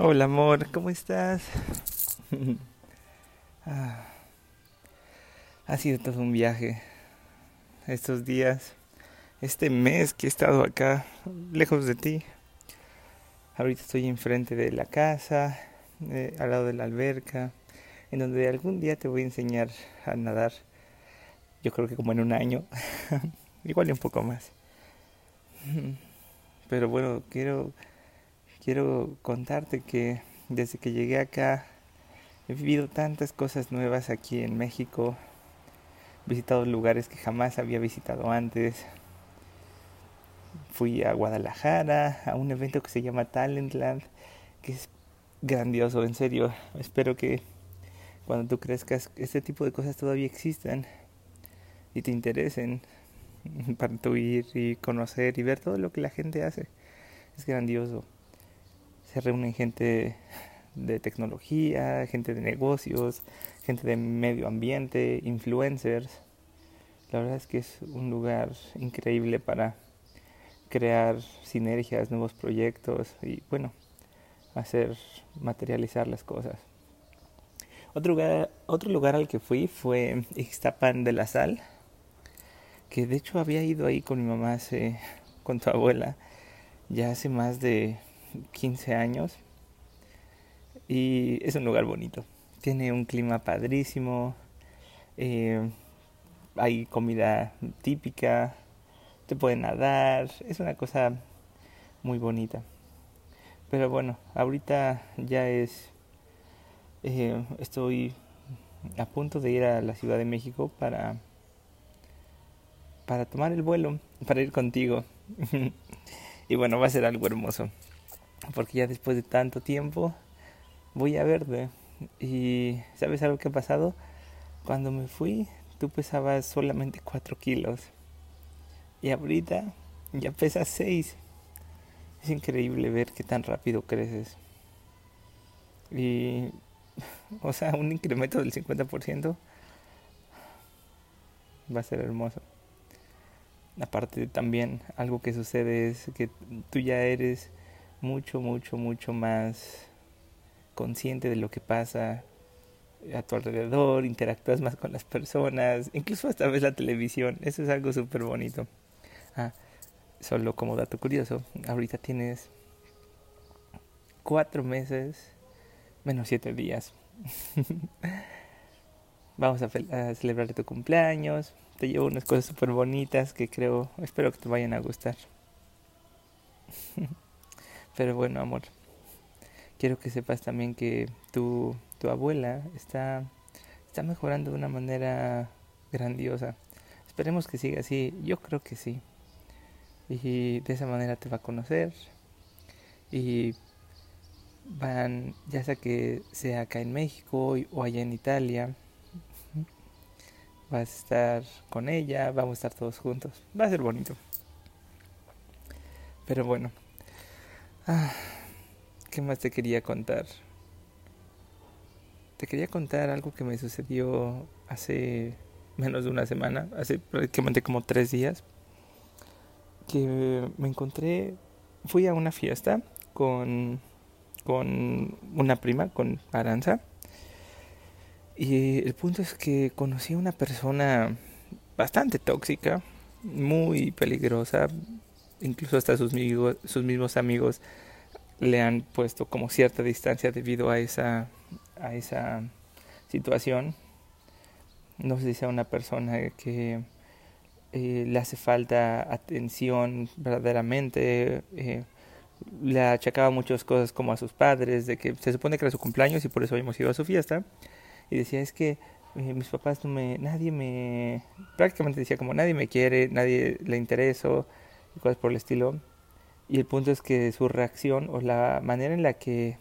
Hola amor, ¿cómo estás? Ah, ha sido todo un viaje estos días, este mes que he estado acá, lejos de ti. Ahorita estoy enfrente de la casa, eh, al lado de la alberca, en donde algún día te voy a enseñar a nadar. Yo creo que como en un año, igual un poco más. Pero bueno, quiero quiero contarte que desde que llegué acá he vivido tantas cosas nuevas aquí en México. He visitado lugares que jamás había visitado antes. Fui a Guadalajara a un evento que se llama Talentland, que es grandioso, en serio. Espero que cuando tú crezcas este tipo de cosas todavía existan y te interesen para tu ir y conocer y ver todo lo que la gente hace. Es grandioso se reúnen gente de tecnología, gente de negocios, gente de medio ambiente, influencers. La verdad es que es un lugar increíble para crear sinergias, nuevos proyectos y bueno, hacer materializar las cosas. Otro lugar, otro lugar al que fui fue Ixtapan de la Sal, que de hecho había ido ahí con mi mamá hace, con tu abuela, ya hace más de 15 años y es un lugar bonito. Tiene un clima padrísimo, eh, hay comida típica, te pueden nadar, es una cosa muy bonita. Pero bueno, ahorita ya es, eh, estoy a punto de ir a la Ciudad de México para, para tomar el vuelo, para ir contigo. y bueno, va a ser algo hermoso porque ya después de tanto tiempo voy a verte. Y ¿sabes algo que ha pasado? Cuando me fui, tú pesabas solamente 4 kilos. Y ahorita ya pesas 6. Es increíble ver qué tan rápido creces. Y, o sea, un incremento del 50% va a ser hermoso. Aparte también algo que sucede es que tú ya eres mucho, mucho, mucho más consciente de lo que pasa a tu alrededor, interactúas más con las personas, incluso hasta ves la televisión, eso es algo súper bonito. Ah, solo como dato curioso, ahorita tienes cuatro meses menos siete días. Vamos a, celebrar tu cumpleaños, te llevo unas cosas súper bonitas que creo, espero que te vayan a gustar. Pero bueno, amor, quiero que sepas también que tu, tu abuela está, está mejorando de una manera grandiosa. Esperemos que siga así, yo creo que sí. Y de esa manera te va a conocer. Y van, ya sea que sea acá en México o allá en Italia, vas a estar con ella, vamos a estar todos juntos. Va a ser bonito. Pero bueno, Ah, ¿Qué más te quería contar? Te quería contar algo que me sucedió hace menos de una semana, hace prácticamente como tres días, que me encontré, fui a una fiesta con, con una prima, con Aranza, y el punto es que conocí a una persona bastante tóxica, muy peligrosa, incluso hasta sus, mismos amigos le han puesto como cierta distancia debido a esa, a esa situación. No sé si sea una persona que eh, le hace falta atención verdaderamente. Eh, le achacaba muchas cosas como a sus padres, de que se supone que era su cumpleaños y por eso habíamos ido a su fiesta. Y decía, es que eh, mis papás no me, nadie me, prácticamente decía como nadie me quiere, nadie le intereso cosas por el estilo. Y el punto es que su reacción o la manera en la que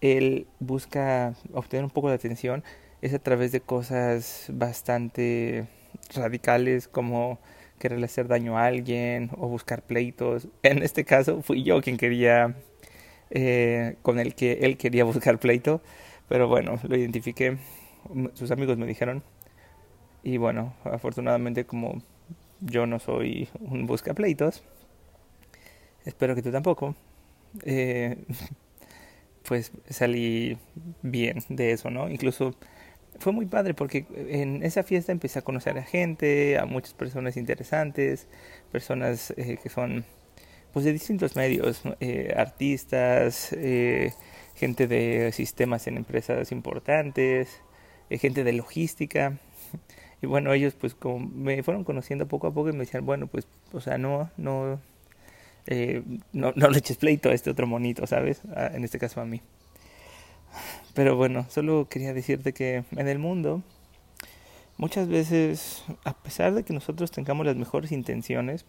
él busca obtener un poco de atención es a través de cosas bastante radicales como querer hacer daño a alguien o buscar pleitos. En este caso fui yo quien quería, eh, con el que él quería buscar pleito, pero bueno, lo identifiqué, sus amigos me dijeron y bueno, afortunadamente como yo no soy un buscapleitos. Espero que tú tampoco. Eh, pues salí bien de eso, ¿no? Incluso fue muy padre porque en esa fiesta empecé a conocer a gente, a muchas personas interesantes, personas eh, que son pues de distintos medios, eh, artistas, eh, gente de sistemas en empresas importantes, gente de logística. Y bueno, ellos pues como me fueron conociendo poco a poco y me decían, bueno, pues, o sea, no, no, no, no le eches pleito a este otro monito, ¿sabes? en este caso a mí. Pero bueno, solo quería decirte que en el mundo muchas veces, a pesar de que nosotros tengamos las mejores intenciones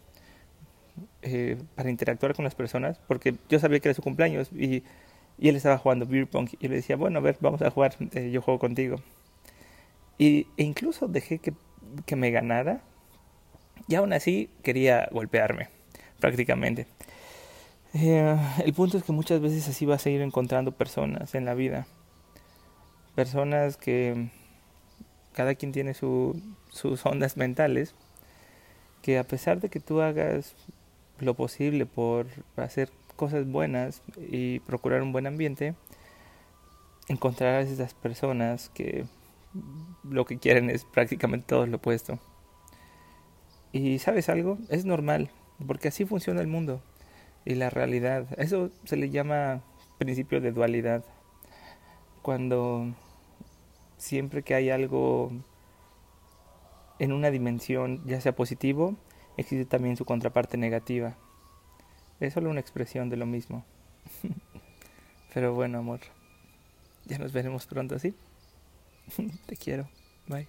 eh, para interactuar con las personas, porque yo sabía que era su cumpleaños y, y él estaba jugando beer pong y le decía, bueno, a ver, vamos a jugar, eh, yo juego contigo. Y, e incluso dejé que, me ganara y aún así quería golpearme, prácticamente. Eh, el punto es que muchas veces así vas a ir encontrando personas en la vida. Personas que cada quien tiene su, sus ondas mentales, que a pesar de que tú hagas lo posible por hacer cosas buenas y procurar un buen ambiente, encontrarás esas personas que lo que quieren es prácticamente todo lo opuesto. Y sabes algo, es normal, porque así funciona el mundo y la realidad. Eso se le llama principio de dualidad. Cuando siempre que hay algo en una dimensión, ya sea positivo, existe también su contraparte negativa. Es solo una expresión de lo mismo. Pero bueno, amor, ya nos veremos pronto, ¿sí? Te quiero. Bye.